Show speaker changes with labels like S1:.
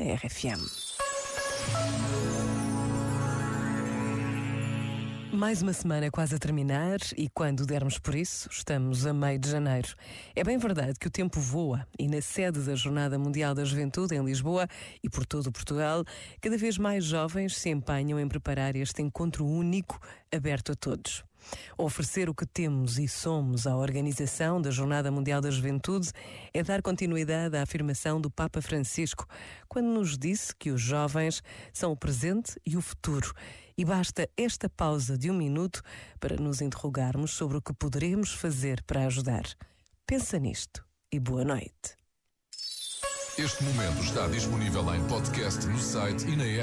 S1: RFM. Mais uma semana quase a terminar e quando dermos por isso, estamos a meio de janeiro. É bem verdade que o tempo voa e na sede da Jornada Mundial da Juventude em Lisboa e por todo Portugal, cada vez mais jovens se empenham em preparar este encontro único aberto a todos. Oferecer o que temos e somos à organização da Jornada Mundial da Juventude é dar continuidade à afirmação do Papa Francisco, quando nos disse que os jovens são o presente e o futuro. E basta esta pausa de um minuto para nos interrogarmos sobre o que poderemos fazer para ajudar. Pensa nisto e boa noite.
S2: Este momento está disponível em podcast no site e na app.